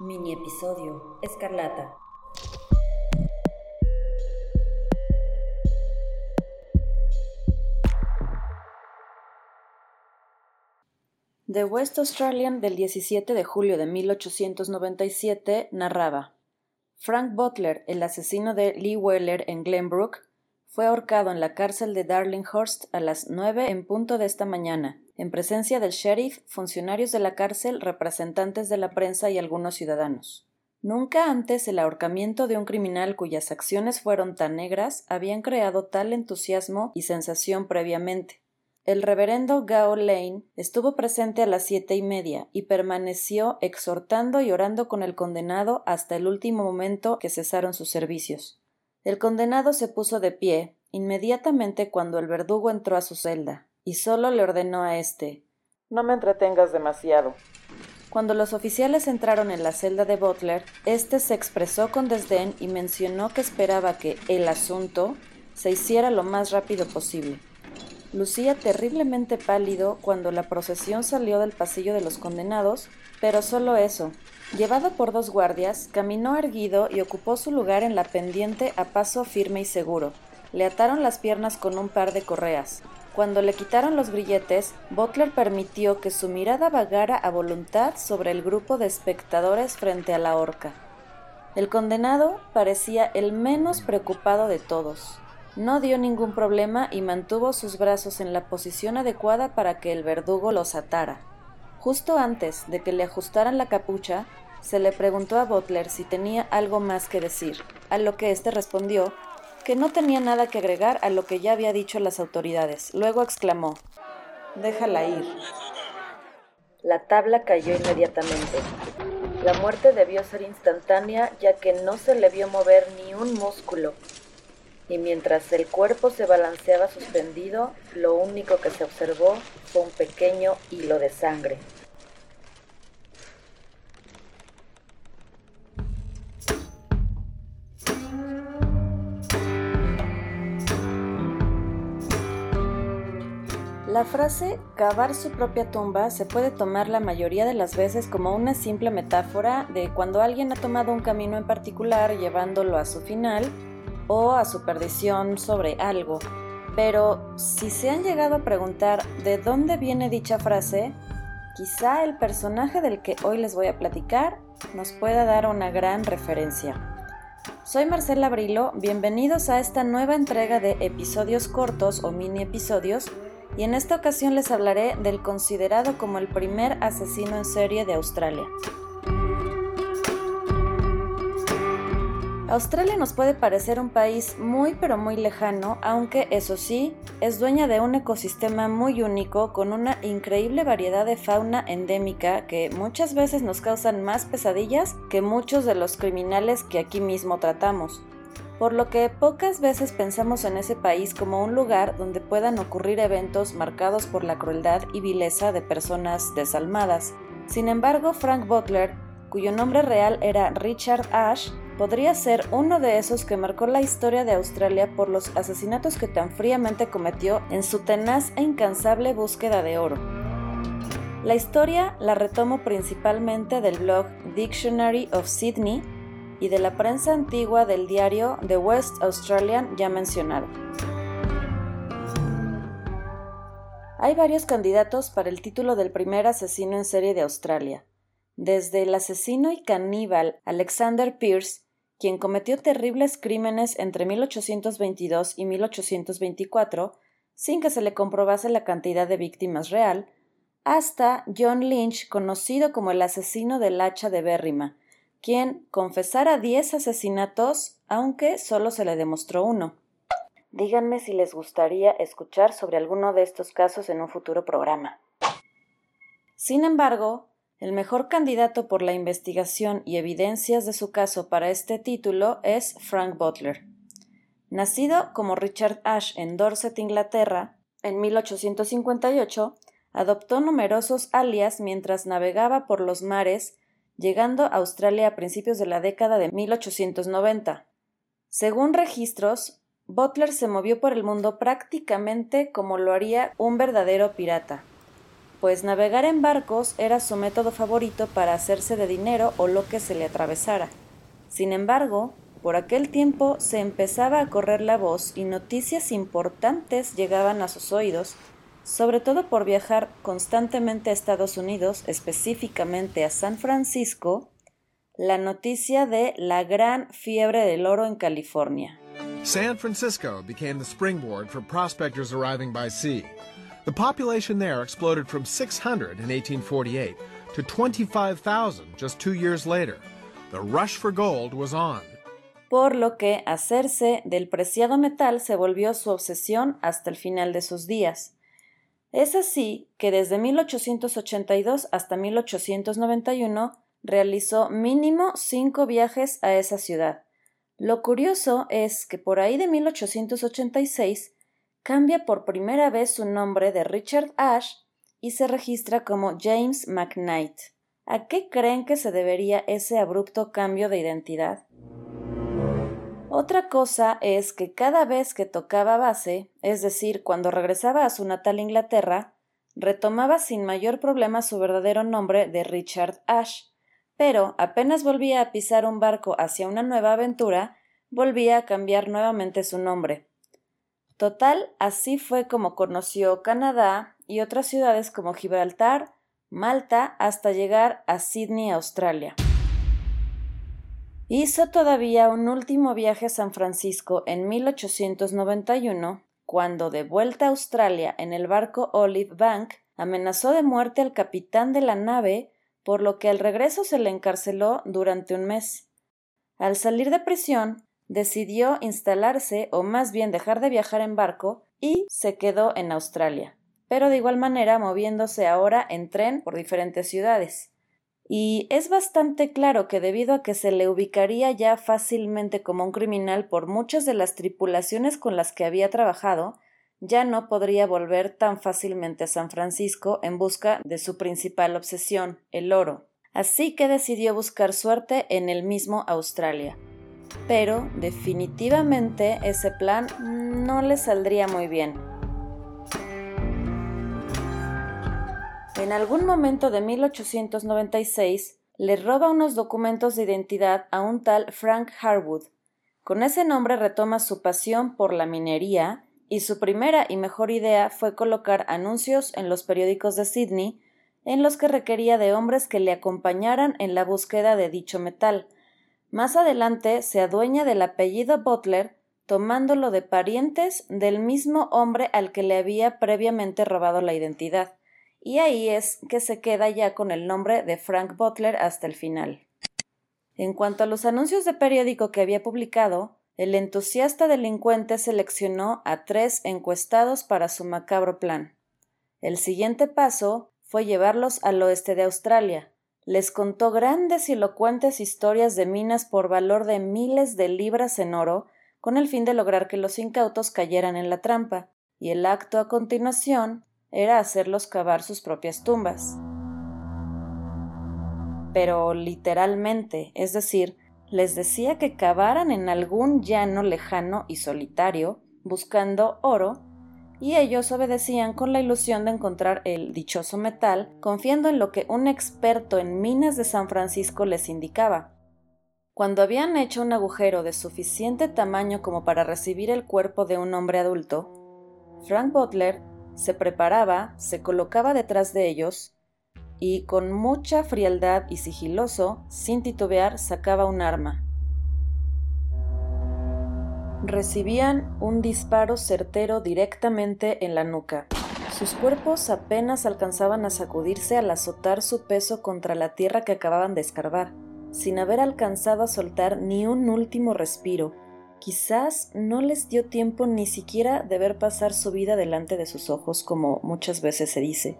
Mini episodio Escarlata. The West Australian del 17 de julio de 1897 narraba Frank Butler, el asesino de Lee Weller en Glenbrook, fue ahorcado en la cárcel de Darlinghurst a las nueve en punto de esta mañana, en presencia del sheriff, funcionarios de la cárcel, representantes de la prensa y algunos ciudadanos. Nunca antes el ahorcamiento de un criminal cuyas acciones fueron tan negras habían creado tal entusiasmo y sensación previamente. El reverendo Gao Lane estuvo presente a las siete y media y permaneció exhortando y orando con el condenado hasta el último momento que cesaron sus servicios. El condenado se puso de pie inmediatamente cuando el verdugo entró a su celda, y solo le ordenó a éste No me entretengas demasiado. Cuando los oficiales entraron en la celda de Butler, éste se expresó con desdén y mencionó que esperaba que el asunto se hiciera lo más rápido posible. Lucía terriblemente pálido cuando la procesión salió del pasillo de los condenados, pero solo eso, Llevado por dos guardias, caminó erguido y ocupó su lugar en la pendiente a paso firme y seguro. Le ataron las piernas con un par de correas. Cuando le quitaron los grilletes, Butler permitió que su mirada vagara a voluntad sobre el grupo de espectadores frente a la horca. El condenado parecía el menos preocupado de todos. No dio ningún problema y mantuvo sus brazos en la posición adecuada para que el verdugo los atara. Justo antes de que le ajustaran la capucha, se le preguntó a Butler si tenía algo más que decir, a lo que éste respondió que no tenía nada que agregar a lo que ya había dicho las autoridades. Luego exclamó Déjala ir. La tabla cayó inmediatamente. La muerte debió ser instantánea ya que no se le vio mover ni un músculo. Y mientras el cuerpo se balanceaba suspendido, lo único que se observó fue un pequeño hilo de sangre. La frase cavar su propia tumba se puede tomar la mayoría de las veces como una simple metáfora de cuando alguien ha tomado un camino en particular llevándolo a su final o a su perdición sobre algo. Pero si se han llegado a preguntar de dónde viene dicha frase, quizá el personaje del que hoy les voy a platicar nos pueda dar una gran referencia. Soy Marcela Brilo, bienvenidos a esta nueva entrega de episodios cortos o mini episodios y en esta ocasión les hablaré del considerado como el primer asesino en serie de Australia. Australia nos puede parecer un país muy pero muy lejano, aunque eso sí, es dueña de un ecosistema muy único con una increíble variedad de fauna endémica que muchas veces nos causan más pesadillas que muchos de los criminales que aquí mismo tratamos por lo que pocas veces pensamos en ese país como un lugar donde puedan ocurrir eventos marcados por la crueldad y vileza de personas desalmadas. Sin embargo, Frank Butler, cuyo nombre real era Richard Ash, podría ser uno de esos que marcó la historia de Australia por los asesinatos que tan fríamente cometió en su tenaz e incansable búsqueda de oro. La historia la retomo principalmente del blog Dictionary of Sydney, y de la prensa antigua del diario The West Australian ya mencionado. Hay varios candidatos para el título del primer asesino en serie de Australia, desde el asesino y caníbal Alexander Pierce, quien cometió terribles crímenes entre 1822 y 1824 sin que se le comprobase la cantidad de víctimas real, hasta John Lynch, conocido como el asesino del hacha de Berrima, quien confesara 10 asesinatos, aunque solo se le demostró uno. Díganme si les gustaría escuchar sobre alguno de estos casos en un futuro programa. Sin embargo, el mejor candidato por la investigación y evidencias de su caso para este título es Frank Butler. Nacido como Richard Ash en Dorset, Inglaterra, en 1858, adoptó numerosos alias mientras navegaba por los mares llegando a Australia a principios de la década de 1890. Según registros, Butler se movió por el mundo prácticamente como lo haría un verdadero pirata. pues navegar en barcos era su método favorito para hacerse de dinero o lo que se le atravesara. Sin embargo, por aquel tiempo se empezaba a correr la voz y noticias importantes llegaban a sus oídos, sobre todo por viajar constantemente a Estados Unidos, específicamente a San Francisco, la noticia de la gran fiebre del oro en California. San Francisco became the springboard for prospectors arriving by sea. The population there exploded from 600 in 1848 to 25,000 just two years later. The rush for gold was on por lo que hacerse del preciado metal se volvió su obsesión hasta el final de sus días. Es así que desde 1882 hasta 1891 realizó mínimo cinco viajes a esa ciudad. Lo curioso es que por ahí de 1886 cambia por primera vez su nombre de Richard Ash y se registra como James McKnight. ¿A qué creen que se debería ese abrupto cambio de identidad? Otra cosa es que cada vez que tocaba base, es decir, cuando regresaba a su natal Inglaterra, retomaba sin mayor problema su verdadero nombre de Richard Ash, pero apenas volvía a pisar un barco hacia una nueva aventura, volvía a cambiar nuevamente su nombre. Total, así fue como conoció Canadá y otras ciudades como Gibraltar, Malta, hasta llegar a Sydney, Australia. Hizo todavía un último viaje a San Francisco en 1891, cuando de vuelta a Australia en el barco Olive Bank, amenazó de muerte al capitán de la nave, por lo que al regreso se le encarceló durante un mes. Al salir de prisión, decidió instalarse o más bien dejar de viajar en barco y se quedó en Australia, pero de igual manera moviéndose ahora en tren por diferentes ciudades y es bastante claro que debido a que se le ubicaría ya fácilmente como un criminal por muchas de las tripulaciones con las que había trabajado, ya no podría volver tan fácilmente a San Francisco en busca de su principal obsesión, el oro. Así que decidió buscar suerte en el mismo Australia. Pero definitivamente ese plan no le saldría muy bien. En algún momento de 1896 le roba unos documentos de identidad a un tal Frank Harwood. Con ese nombre retoma su pasión por la minería y su primera y mejor idea fue colocar anuncios en los periódicos de Sydney en los que requería de hombres que le acompañaran en la búsqueda de dicho metal. Más adelante se adueña del apellido Butler, tomándolo de parientes del mismo hombre al que le había previamente robado la identidad y ahí es que se queda ya con el nombre de Frank Butler hasta el final. En cuanto a los anuncios de periódico que había publicado, el entusiasta delincuente seleccionó a tres encuestados para su macabro plan. El siguiente paso fue llevarlos al oeste de Australia. Les contó grandes y elocuentes historias de minas por valor de miles de libras en oro, con el fin de lograr que los incautos cayeran en la trampa, y el acto a continuación era hacerlos cavar sus propias tumbas. Pero literalmente, es decir, les decía que cavaran en algún llano lejano y solitario, buscando oro, y ellos obedecían con la ilusión de encontrar el dichoso metal, confiando en lo que un experto en minas de San Francisco les indicaba. Cuando habían hecho un agujero de suficiente tamaño como para recibir el cuerpo de un hombre adulto, Frank Butler se preparaba, se colocaba detrás de ellos y con mucha frialdad y sigiloso, sin titubear, sacaba un arma. Recibían un disparo certero directamente en la nuca. Sus cuerpos apenas alcanzaban a sacudirse al azotar su peso contra la tierra que acababan de escarbar, sin haber alcanzado a soltar ni un último respiro, Quizás no les dio tiempo ni siquiera de ver pasar su vida delante de sus ojos, como muchas veces se dice.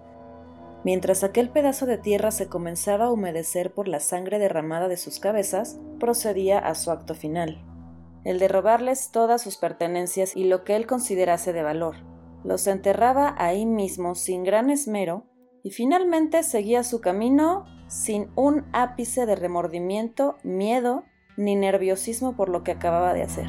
Mientras aquel pedazo de tierra se comenzaba a humedecer por la sangre derramada de sus cabezas, procedía a su acto final, el de robarles todas sus pertenencias y lo que él considerase de valor. Los enterraba ahí mismo sin gran esmero y finalmente seguía su camino sin un ápice de remordimiento, miedo ni nerviosismo por lo que acababa de hacer.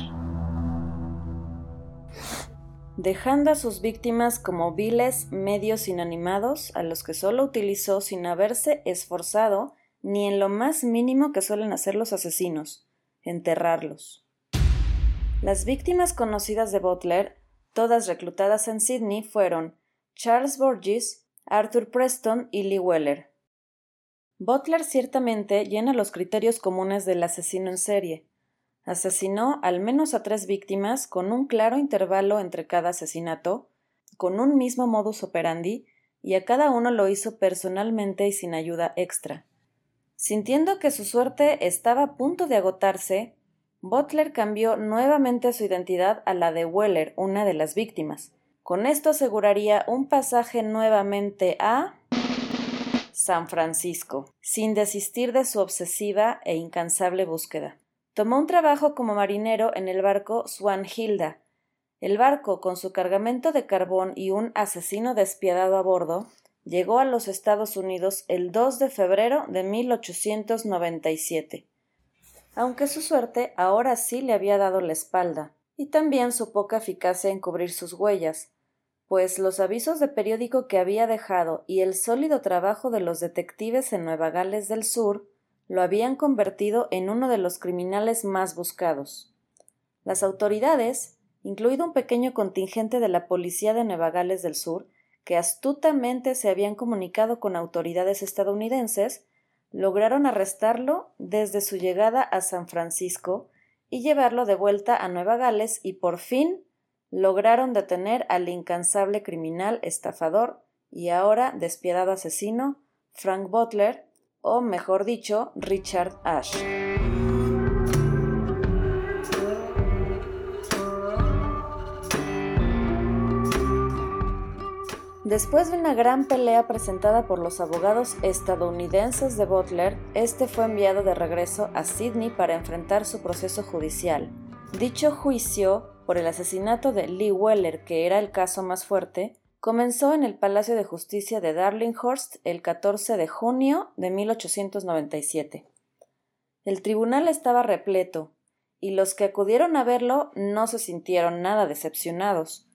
dejando a sus víctimas como viles medios inanimados a los que solo utilizó sin haberse esforzado ni en lo más mínimo que suelen hacer los asesinos, enterrarlos. Las víctimas conocidas de Butler, todas reclutadas en Sydney, fueron Charles Borges, Arthur Preston y Lee Weller. Butler ciertamente llena los criterios comunes del asesino en serie. Asesinó al menos a tres víctimas con un claro intervalo entre cada asesinato, con un mismo modus operandi, y a cada uno lo hizo personalmente y sin ayuda extra. Sintiendo que su suerte estaba a punto de agotarse, Butler cambió nuevamente su identidad a la de Weller, una de las víctimas. Con esto aseguraría un pasaje nuevamente a San Francisco, sin desistir de su obsesiva e incansable búsqueda. Tomó un trabajo como marinero en el barco Swanhilda. El barco, con su cargamento de carbón y un asesino despiadado a bordo, llegó a los Estados Unidos el 2 de febrero de 1897. Aunque su suerte ahora sí le había dado la espalda, y también su poca eficacia en cubrir sus huellas, pues los avisos de periódico que había dejado y el sólido trabajo de los detectives en Nueva Gales del Sur lo habían convertido en uno de los criminales más buscados. Las autoridades, incluido un pequeño contingente de la policía de Nueva Gales del Sur, que astutamente se habían comunicado con autoridades estadounidenses, lograron arrestarlo desde su llegada a San Francisco y llevarlo de vuelta a Nueva Gales y por fin lograron detener al incansable criminal estafador y ahora despiadado asesino Frank Butler, o mejor dicho, Richard Ash. Después de una gran pelea presentada por los abogados estadounidenses de Butler, este fue enviado de regreso a Sydney para enfrentar su proceso judicial. Dicho juicio por el asesinato de Lee Weller, que era el caso más fuerte, comenzó en el Palacio de Justicia de Darlinghurst el 14 de junio de 1897. El tribunal estaba repleto, y los que acudieron a verlo no se sintieron nada decepcionados.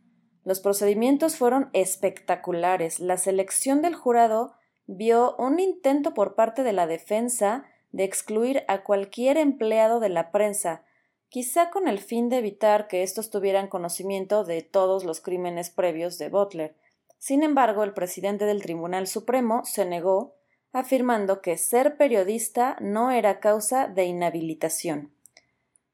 Los procedimientos fueron espectaculares. La selección del jurado vio un intento por parte de la defensa de excluir a cualquier empleado de la prensa, quizá con el fin de evitar que estos tuvieran conocimiento de todos los crímenes previos de Butler. Sin embargo, el presidente del Tribunal Supremo se negó, afirmando que ser periodista no era causa de inhabilitación.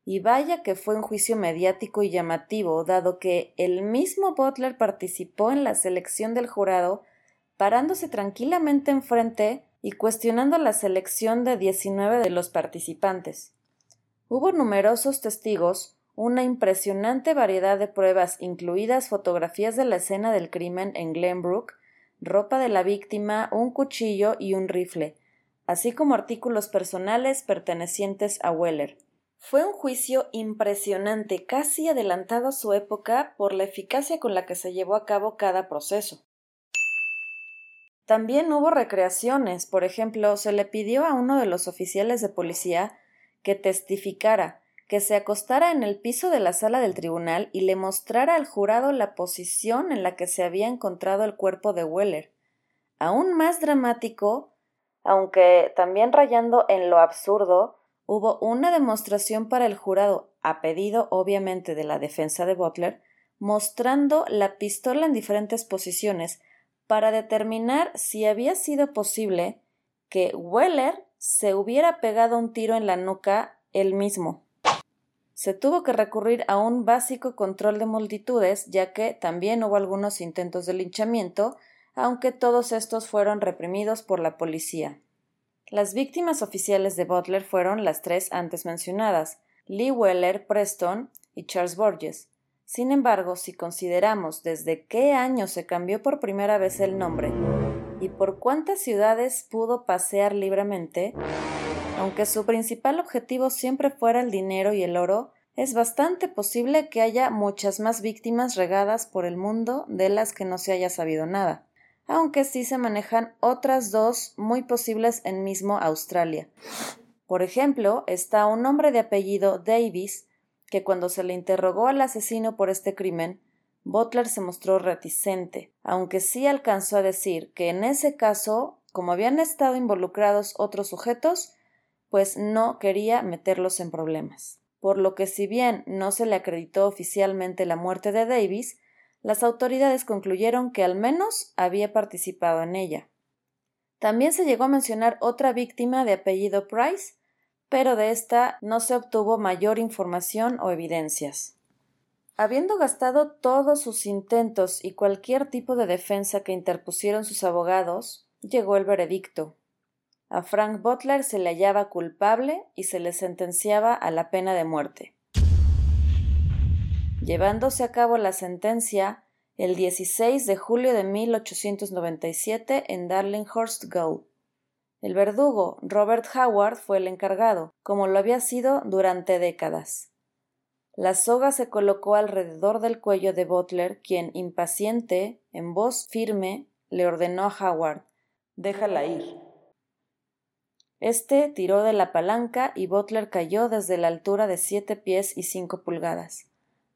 Y vaya que fue un juicio mediático y llamativo, dado que el mismo Butler participó en la selección del jurado, parándose tranquilamente enfrente y cuestionando la selección de 19 de los participantes. Hubo numerosos testigos, una impresionante variedad de pruebas, incluidas fotografías de la escena del crimen en Glenbrook, ropa de la víctima, un cuchillo y un rifle, así como artículos personales pertenecientes a Weller. Fue un juicio impresionante, casi adelantado a su época por la eficacia con la que se llevó a cabo cada proceso. También hubo recreaciones, por ejemplo, se le pidió a uno de los oficiales de policía que testificara, que se acostara en el piso de la sala del tribunal y le mostrara al jurado la posición en la que se había encontrado el cuerpo de Weller. Aún más dramático, aunque también rayando en lo absurdo, hubo una demostración para el jurado, a pedido obviamente de la defensa de Butler, mostrando la pistola en diferentes posiciones para determinar si había sido posible que Weller se hubiera pegado un tiro en la nuca él mismo. Se tuvo que recurrir a un básico control de multitudes, ya que también hubo algunos intentos de linchamiento, aunque todos estos fueron reprimidos por la policía. Las víctimas oficiales de Butler fueron las tres antes mencionadas, Lee Weller Preston y Charles Borges. Sin embargo, si consideramos desde qué año se cambió por primera vez el nombre y por cuántas ciudades pudo pasear libremente, aunque su principal objetivo siempre fuera el dinero y el oro, es bastante posible que haya muchas más víctimas regadas por el mundo de las que no se haya sabido nada aunque sí se manejan otras dos muy posibles en mismo Australia. Por ejemplo, está un hombre de apellido Davis, que cuando se le interrogó al asesino por este crimen, Butler se mostró reticente, aunque sí alcanzó a decir que en ese caso, como habían estado involucrados otros sujetos, pues no quería meterlos en problemas. Por lo que si bien no se le acreditó oficialmente la muerte de Davis, las autoridades concluyeron que al menos había participado en ella. También se llegó a mencionar otra víctima de apellido Price, pero de esta no se obtuvo mayor información o evidencias. Habiendo gastado todos sus intentos y cualquier tipo de defensa que interpusieron sus abogados, llegó el veredicto. A Frank Butler se le hallaba culpable y se le sentenciaba a la pena de muerte. Llevándose a cabo la sentencia el 16 de julio de 1897 en Darlinghurst Gaol. El verdugo Robert Howard fue el encargado, como lo había sido durante décadas. La soga se colocó alrededor del cuello de Butler, quien, impaciente, en voz firme, le ordenó a Howard Déjala ir. Este tiró de la palanca y Butler cayó desde la altura de siete pies y cinco pulgadas,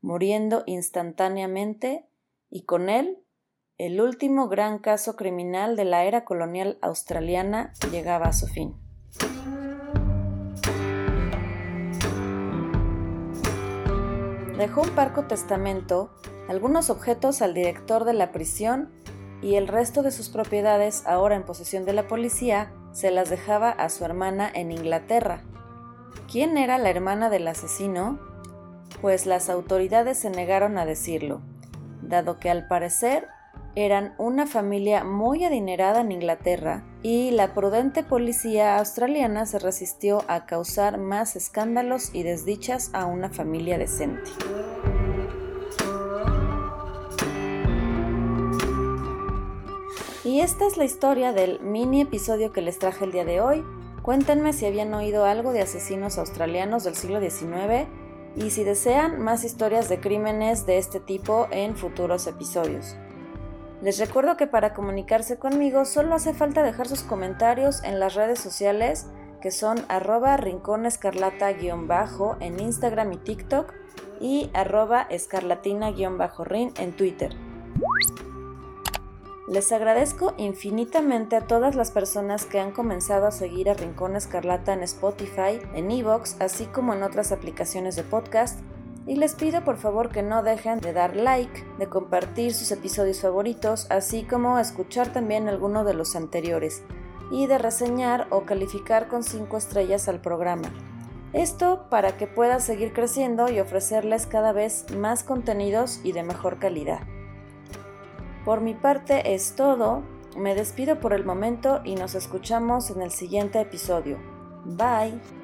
muriendo instantáneamente, y con él el último gran caso criminal de la era colonial australiana llegaba a su fin. Dejó un parco testamento, algunos objetos al director de la prisión y el resto de sus propiedades, ahora en posesión de la policía, se las dejaba a su hermana en Inglaterra. ¿Quién era la hermana del asesino? Pues las autoridades se negaron a decirlo, dado que al parecer eran una familia muy adinerada en Inglaterra y la prudente policía australiana se resistió a causar más escándalos y desdichas a una familia decente. Y esta es la historia del mini episodio que les traje el día de hoy. Cuéntenme si habían oído algo de asesinos australianos del siglo XIX y si desean más historias de crímenes de este tipo en futuros episodios. Les recuerdo que para comunicarse conmigo solo hace falta dejar sus comentarios en las redes sociales que son arroba rinconescarlata-bajo en Instagram y TikTok y arroba escarlatina-rin en Twitter. Les agradezco infinitamente a todas las personas que han comenzado a seguir a Rincón Escarlata en Spotify, en Evox, así como en otras aplicaciones de podcast y les pido por favor que no dejen de dar like, de compartir sus episodios favoritos, así como escuchar también alguno de los anteriores y de reseñar o calificar con 5 estrellas al programa. Esto para que pueda seguir creciendo y ofrecerles cada vez más contenidos y de mejor calidad. Por mi parte es todo, me despido por el momento y nos escuchamos en el siguiente episodio. Bye.